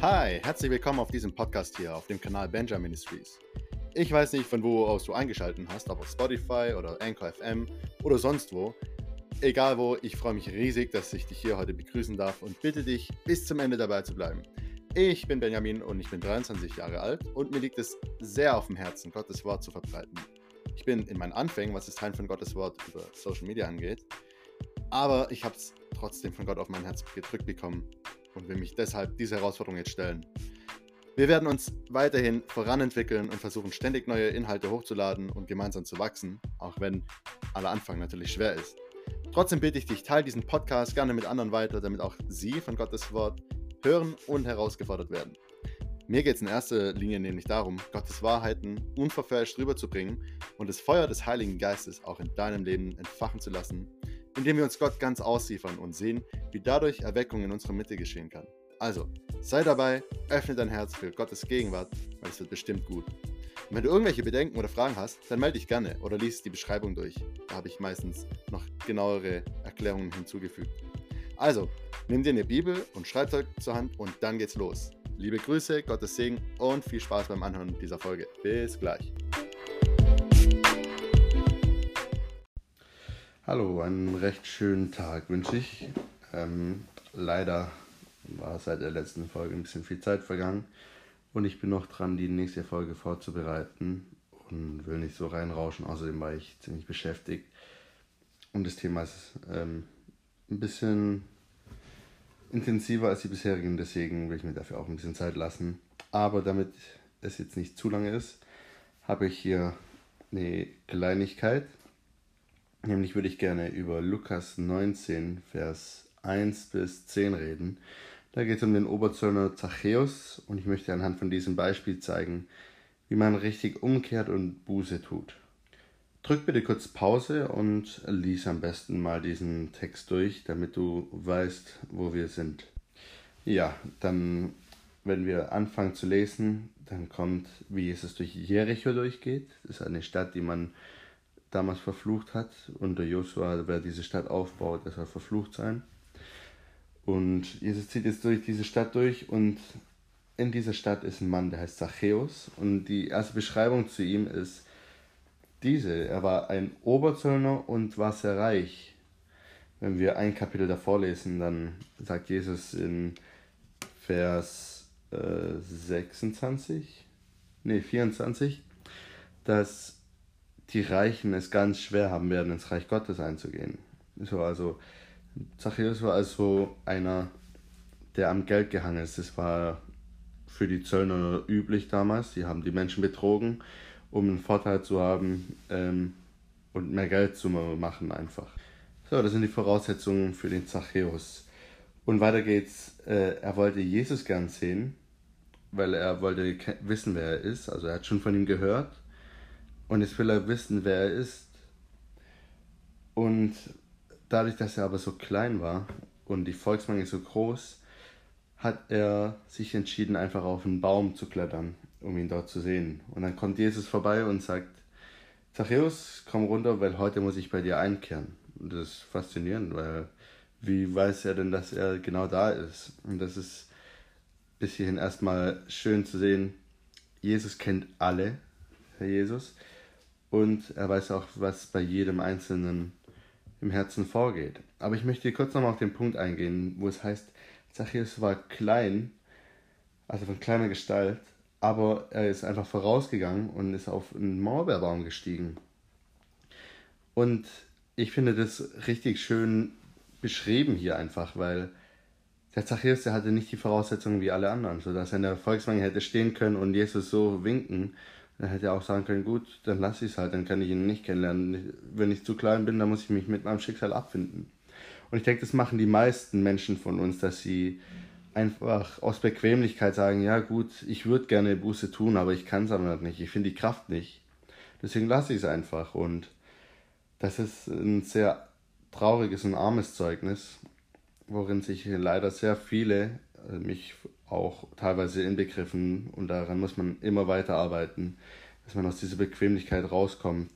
Hi, herzlich willkommen auf diesem Podcast hier auf dem Kanal Benjamin Ministries. Ich weiß nicht, von wo aus du eingeschaltet hast, ob auf Spotify oder Anchor FM oder sonst wo. Egal wo, ich freue mich riesig, dass ich dich hier heute begrüßen darf und bitte dich, bis zum Ende dabei zu bleiben. Ich bin Benjamin und ich bin 23 Jahre alt und mir liegt es sehr auf dem Herzen, Gottes Wort zu verbreiten. Ich bin in meinen Anfängen, was das Teilen von Gottes Wort über Social Media angeht, aber ich habe es trotzdem von Gott auf mein Herz gedrückt bekommen und will mich deshalb diese Herausforderung jetzt stellen. Wir werden uns weiterhin voranentwickeln und versuchen ständig neue Inhalte hochzuladen und gemeinsam zu wachsen, auch wenn aller Anfang natürlich schwer ist. Trotzdem bitte ich dich, teile diesen Podcast gerne mit anderen weiter, damit auch sie von Gottes Wort hören und herausgefordert werden. Mir geht es in erster Linie nämlich darum, Gottes Wahrheiten unverfälscht rüberzubringen und das Feuer des Heiligen Geistes auch in deinem Leben entfachen zu lassen, indem wir uns Gott ganz ausliefern und sehen, wie dadurch Erweckung in unserer Mitte geschehen kann. Also, sei dabei, öffne dein Herz für Gottes Gegenwart, weil es wird bestimmt gut. Und wenn du irgendwelche Bedenken oder Fragen hast, dann melde dich gerne oder lies die Beschreibung durch. Da habe ich meistens noch genauere Erklärungen hinzugefügt. Also, nimm dir eine Bibel und Schreibzeug zur Hand und dann geht's los. Liebe Grüße, Gottes Segen und viel Spaß beim Anhören dieser Folge. Bis gleich. Hallo, einen recht schönen Tag wünsche ich. Ähm, leider war seit der letzten Folge ein bisschen viel Zeit vergangen und ich bin noch dran, die nächste Folge vorzubereiten und will nicht so reinrauschen. Außerdem war ich ziemlich beschäftigt und das Thema ist ähm, ein bisschen intensiver als die bisherigen, deswegen will ich mir dafür auch ein bisschen Zeit lassen. Aber damit es jetzt nicht zu lange ist, habe ich hier eine Kleinigkeit Nämlich würde ich gerne über Lukas 19, Vers 1 bis 10 reden. Da geht es um den Oberzöllner Zachäus und ich möchte anhand von diesem Beispiel zeigen, wie man richtig umkehrt und Buße tut. Drück bitte kurz Pause und lies am besten mal diesen Text durch, damit du weißt, wo wir sind. Ja, dann, wenn wir anfangen zu lesen, dann kommt, wie Jesus durch Jericho durchgeht. Das ist eine Stadt, die man damals verflucht hat. Unter Josua, wer diese Stadt aufbaut, der soll verflucht sein. Und Jesus zieht jetzt durch diese Stadt durch und in dieser Stadt ist ein Mann, der heißt Zachäus. Und die erste Beschreibung zu ihm ist diese. Er war ein Oberzöllner und war sehr reich. Wenn wir ein Kapitel davor lesen, dann sagt Jesus in Vers äh, 26, nee, 24, dass die Reichen es ganz schwer haben werden, ins Reich Gottes einzugehen. So, also Zachäus war also einer, der am Geld gehangen ist. Das war für die Zöllner üblich damals. Die haben die Menschen betrogen, um einen Vorteil zu haben ähm, und mehr Geld zu machen einfach. So, das sind die Voraussetzungen für den Zachäus. Und weiter geht's. Äh, er wollte Jesus gern sehen, weil er wollte wissen, wer er ist. Also er hat schon von ihm gehört und jetzt will er wissen, wer er ist. Und dadurch, dass er aber so klein war und die Volksmenge so groß, hat er sich entschieden, einfach auf einen Baum zu klettern, um ihn dort zu sehen. Und dann kommt Jesus vorbei und sagt, Zachäus, komm runter, weil heute muss ich bei dir einkehren. Und das ist faszinierend, weil wie weiß er denn, dass er genau da ist? Und das ist bis hierhin erstmal schön zu sehen. Jesus kennt alle, Herr Jesus und er weiß auch, was bei jedem Einzelnen im Herzen vorgeht. Aber ich möchte kurz nochmal auf den Punkt eingehen, wo es heißt, Zachäus war klein, also von kleiner Gestalt, aber er ist einfach vorausgegangen und ist auf einen Maulbeerbaum gestiegen. Und ich finde das richtig schön beschrieben hier einfach, weil der Zachäus, der hatte nicht die Voraussetzungen wie alle anderen, sodass er in der Volksmenge hätte stehen können und Jesus so winken dann hätte er auch sagen können, gut, dann lasse ich es halt, dann kann ich ihn nicht kennenlernen. Wenn ich zu klein bin, dann muss ich mich mit meinem Schicksal abfinden. Und ich denke, das machen die meisten Menschen von uns, dass sie einfach aus Bequemlichkeit sagen, ja gut, ich würde gerne Buße tun, aber ich kann es aber nicht, ich finde die Kraft nicht. Deswegen lasse ich es einfach. Und das ist ein sehr trauriges und armes Zeugnis, worin sich leider sehr viele, also mich auch teilweise inbegriffen und daran muss man immer weiter arbeiten, dass man aus dieser Bequemlichkeit rauskommt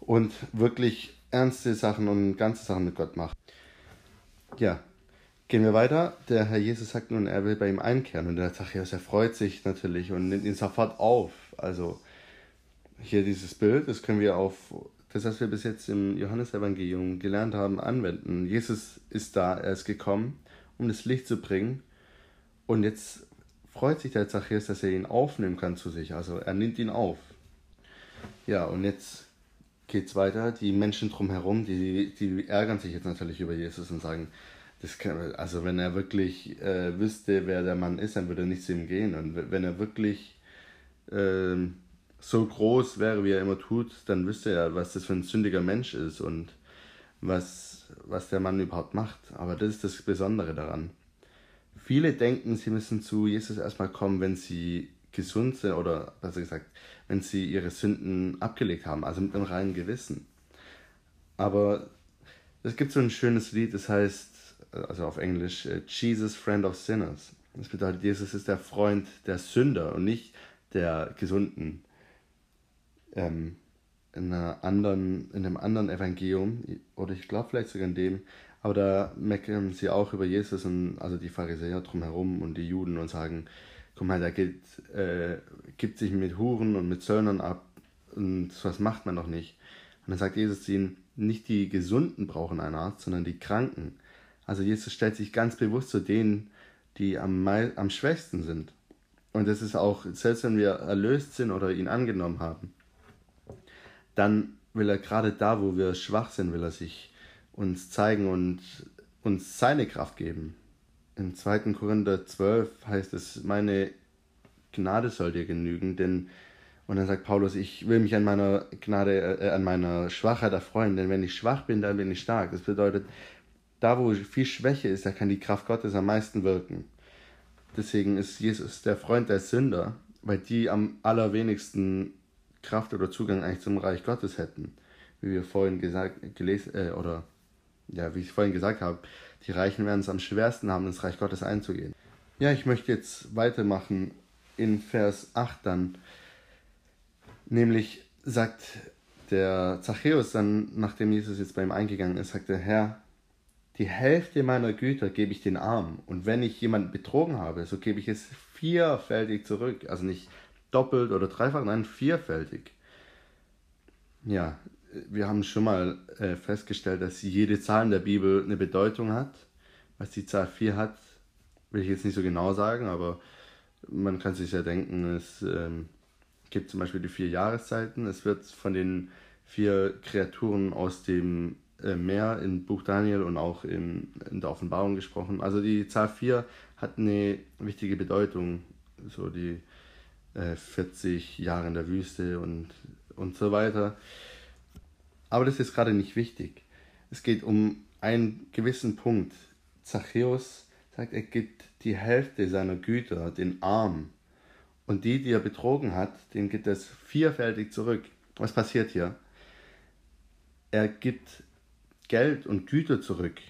und wirklich ernste Sachen und ganze Sachen mit Gott macht. Ja, Gehen wir weiter. Der Herr Jesus sagt nun, er will bei ihm einkehren. Und der Zachäus, er freut sich natürlich und nimmt ihn sofort auf. Also hier dieses Bild, das können wir auf das, was wir bis jetzt im Johannesevangelium gelernt haben, anwenden. Jesus ist da, er ist gekommen, um das Licht zu bringen. Und jetzt freut sich der Zachäus, dass er ihn aufnehmen kann zu sich. Also er nimmt ihn auf. Ja, und jetzt geht es weiter. Die Menschen drumherum, die, die ärgern sich jetzt natürlich über Jesus und sagen, das kann, also wenn er wirklich äh, wüsste, wer der Mann ist, dann würde er nicht zu ihm gehen. Und wenn er wirklich äh, so groß wäre, wie er immer tut, dann wüsste er, was das für ein sündiger Mensch ist und was, was der Mann überhaupt macht. Aber das ist das Besondere daran. Viele denken, sie müssen zu Jesus erstmal kommen, wenn sie gesund sind oder besser gesagt, wenn sie ihre Sünden abgelegt haben, also mit einem reinen Gewissen. Aber es gibt so ein schönes Lied, das heißt, also auf Englisch, äh, Jesus, Friend of Sinners. Das bedeutet, Jesus ist der Freund der Sünder und nicht der Gesunden. Ähm, in, einer anderen, in einem anderen Evangelium, oder ich glaube vielleicht sogar in dem, aber da meckern sie auch über Jesus und also die Pharisäer drumherum und die Juden und sagen, guck mal, der geht, äh, gibt sich mit Huren und mit Zöllnern ab und was macht man doch nicht. Und dann sagt Jesus ihnen, nicht die Gesunden brauchen einen Arzt, sondern die Kranken. Also Jesus stellt sich ganz bewusst zu denen, die am, am schwächsten sind. Und das ist auch, selbst wenn wir erlöst sind oder ihn angenommen haben, dann will er gerade da, wo wir schwach sind, will er sich uns zeigen und uns seine Kraft geben. In 2. Korinther 12 heißt es, meine Gnade soll dir genügen, denn und dann sagt Paulus, ich will mich an meiner Gnade, äh, an meiner Schwachheit erfreuen, denn wenn ich schwach bin, dann bin ich stark. Das bedeutet, da wo viel Schwäche ist, da kann die Kraft Gottes am meisten wirken. Deswegen ist Jesus der Freund der Sünder, weil die am allerwenigsten Kraft oder Zugang eigentlich zum Reich Gottes hätten. Wie wir vorhin gesagt, gelesen, äh, oder ja, wie ich vorhin gesagt habe, die Reichen werden es am schwersten haben, ins Reich Gottes einzugehen. Ja, ich möchte jetzt weitermachen in Vers 8 dann. Nämlich sagt der Zachäus dann, nachdem Jesus jetzt bei ihm eingegangen ist, sagt der Herr, die Hälfte meiner Güter gebe ich den Armen. Und wenn ich jemanden betrogen habe, so gebe ich es vierfältig zurück. Also nicht doppelt oder dreifach, nein, vierfältig. Ja, wir haben schon mal äh, festgestellt, dass jede Zahl in der Bibel eine Bedeutung hat. Was die Zahl 4 hat, will ich jetzt nicht so genau sagen, aber man kann sich ja denken, es ähm, gibt zum Beispiel die vier Jahreszeiten. Es wird von den vier Kreaturen aus dem äh, mehr im Buch Daniel und auch in, in der Offenbarung gesprochen. Also die Zahl 4 hat eine wichtige Bedeutung, so die äh, 40 Jahre in der Wüste und, und so weiter. Aber das ist gerade nicht wichtig. Es geht um einen gewissen Punkt. Zachäus sagt, er gibt die Hälfte seiner Güter den Armen. Und die, die er betrogen hat, denen gibt es vierfältig zurück. Was passiert hier? Er gibt Geld und Güter zurück.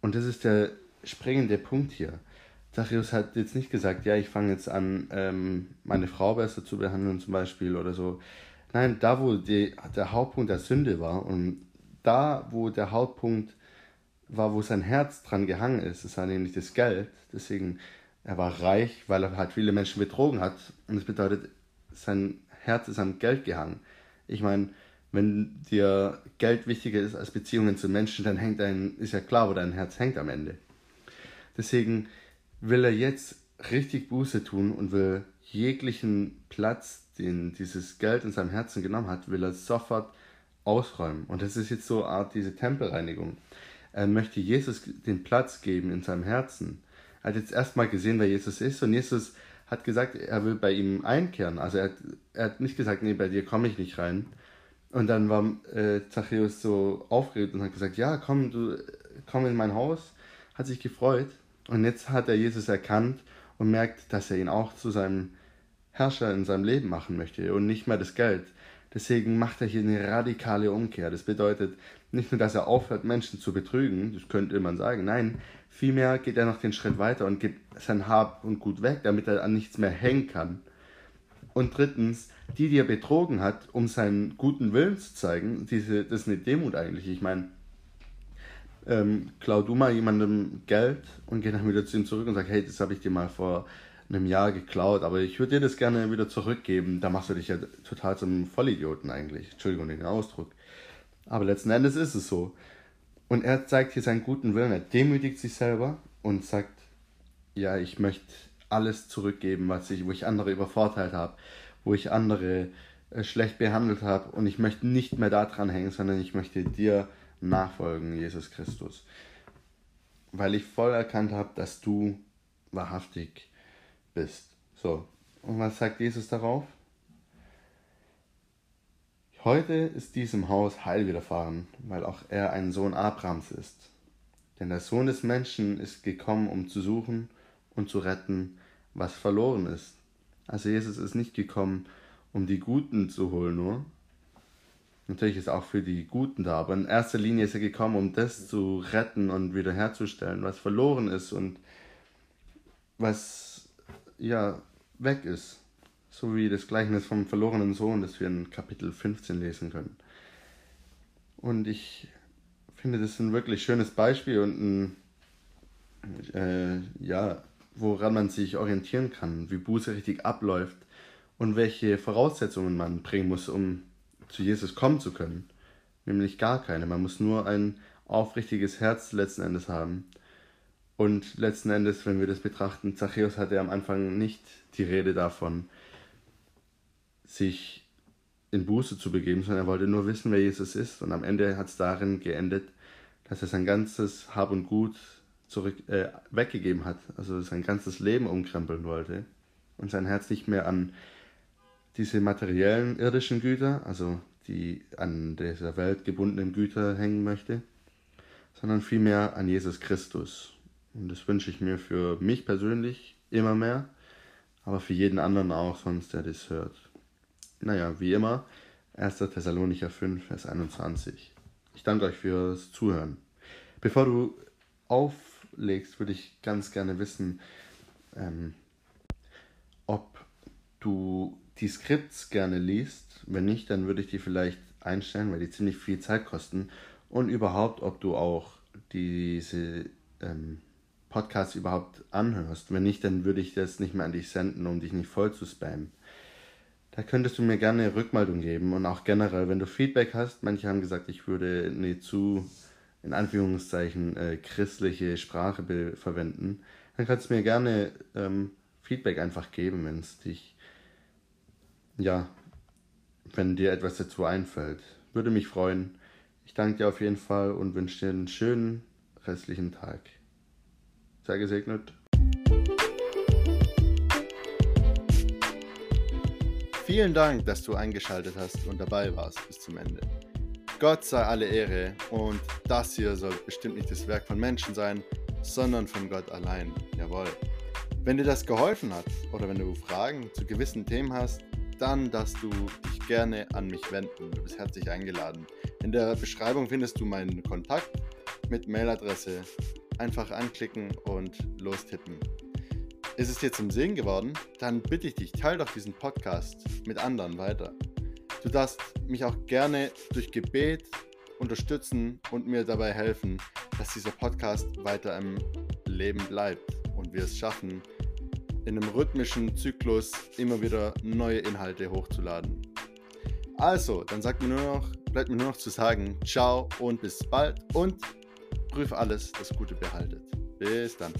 Und das ist der springende Punkt hier. Zachäus hat jetzt nicht gesagt, ja, ich fange jetzt an, ähm, meine Frau besser zu behandeln zum Beispiel oder so. Nein, da wo die, der Hauptpunkt der Sünde war und da wo der Hauptpunkt war, wo sein Herz dran gehangen ist, das war nämlich das Geld. Deswegen, er war reich, weil er halt viele Menschen betrogen hat. Und das bedeutet, sein Herz ist am Geld gehangen. Ich meine, wenn dir Geld wichtiger ist als Beziehungen zu Menschen, dann hängt dein, ist ja klar, wo dein Herz hängt am Ende. Deswegen will er jetzt richtig Buße tun und will jeglichen Platz, den dieses Geld in seinem Herzen genommen hat, will er sofort ausräumen. Und das ist jetzt so eine Art diese Tempelreinigung. Er möchte Jesus den Platz geben in seinem Herzen. Er hat jetzt erstmal gesehen, wer Jesus ist und Jesus hat gesagt, er will bei ihm einkehren. Also er hat, er hat nicht gesagt, nee, bei dir komme ich nicht rein, und dann war äh, Zachäus so aufgeregt und hat gesagt, ja, komm, du komm in mein Haus, hat sich gefreut. Und jetzt hat er Jesus erkannt und merkt, dass er ihn auch zu seinem Herrscher in seinem Leben machen möchte und nicht mehr das Geld. Deswegen macht er hier eine radikale Umkehr. Das bedeutet nicht nur, dass er aufhört, Menschen zu betrügen, das könnte man sagen, nein, vielmehr geht er noch den Schritt weiter und gibt sein Hab und Gut weg, damit er an nichts mehr hängen kann. Und drittens, die, die er betrogen hat, um seinen guten Willen zu zeigen, diese, das ist eine Demut eigentlich. Ich meine, ähm, klau du mal jemandem Geld und geh dann wieder zu ihm zurück und sag, hey, das habe ich dir mal vor einem Jahr geklaut, aber ich würde dir das gerne wieder zurückgeben. Da machst du dich ja total zum Vollidioten eigentlich. Entschuldigung den Ausdruck. Aber letzten Endes ist es so. Und er zeigt hier seinen guten Willen. Er demütigt sich selber und sagt, ja, ich möchte alles zurückgeben, was ich, wo ich andere übervorteilt habe, wo ich andere äh, schlecht behandelt habe und ich möchte nicht mehr da dran hängen, sondern ich möchte dir nachfolgen, Jesus Christus. Weil ich voll erkannt habe, dass du wahrhaftig bist. So, und was sagt Jesus darauf? Heute ist diesem Haus Heil widerfahren, weil auch er ein Sohn Abrahams ist. Denn der Sohn des Menschen ist gekommen, um zu suchen und zu retten, was verloren ist. Also Jesus ist nicht gekommen, um die Guten zu holen nur. Natürlich ist auch für die Guten da, aber in erster Linie ist er gekommen, um das zu retten und wiederherzustellen, was verloren ist und was ja weg ist. So wie das Gleichnis vom verlorenen Sohn, das wir in Kapitel 15 lesen können. Und ich finde, das ein wirklich schönes Beispiel und ein, äh, ja, woran man sich orientieren kann, wie Buße richtig abläuft und welche Voraussetzungen man bringen muss, um zu Jesus kommen zu können. Nämlich gar keine. Man muss nur ein aufrichtiges Herz letzten Endes haben. Und letzten Endes, wenn wir das betrachten, Zachäus hatte am Anfang nicht die Rede davon, sich in Buße zu begeben, sondern er wollte nur wissen, wer Jesus ist. Und am Ende hat es darin geendet, dass er sein ganzes Hab und Gut zurück, äh, weggegeben hat, also sein ganzes Leben umkrempeln wollte und sein Herz nicht mehr an diese materiellen irdischen Güter, also die an dieser Welt gebundenen Güter hängen möchte, sondern vielmehr an Jesus Christus. Und das wünsche ich mir für mich persönlich immer mehr, aber für jeden anderen auch sonst, der das hört. Naja, wie immer, 1. Thessalonicher 5, Vers 21. Ich danke euch fürs Zuhören. Bevor du auflegst, würde ich ganz gerne wissen, ähm, ob du die Skripts gerne liest. Wenn nicht, dann würde ich die vielleicht einstellen, weil die ziemlich viel Zeit kosten. Und überhaupt, ob du auch diese ähm, Podcasts überhaupt anhörst. Wenn nicht, dann würde ich das nicht mehr an dich senden, um dich nicht voll zu spammen. Da könntest du mir gerne Rückmeldung geben und auch generell, wenn du Feedback hast. Manche haben gesagt, ich würde eine zu, in Anführungszeichen, äh, christliche Sprache verwenden. Dann kannst du mir gerne ähm, Feedback einfach geben, wenn es dich ja, wenn dir etwas dazu einfällt. Würde mich freuen. Ich danke dir auf jeden Fall und wünsche dir einen schönen restlichen Tag. Sei gesegnet. Vielen Dank, dass du eingeschaltet hast und dabei warst bis zum Ende. Gott sei alle Ehre und das hier soll bestimmt nicht das Werk von Menschen sein, sondern von Gott allein. Jawohl. Wenn dir das geholfen hat oder wenn du Fragen zu gewissen Themen hast, dann darfst du dich gerne an mich wenden. Du bist herzlich eingeladen. In der Beschreibung findest du meinen Kontakt mit Mailadresse. Einfach anklicken und lostippen. Ist es dir zum Segen geworden? Dann bitte ich dich, teile doch diesen Podcast mit anderen weiter. Du darfst mich auch gerne durch Gebet unterstützen und mir dabei helfen, dass dieser Podcast weiter im Leben bleibt und wir es schaffen, in einem rhythmischen Zyklus immer wieder neue Inhalte hochzuladen. Also, dann sagt mir nur noch, bleibt mir nur noch zu sagen, ciao und bis bald und prüf alles, das Gute behaltet. Bis dann.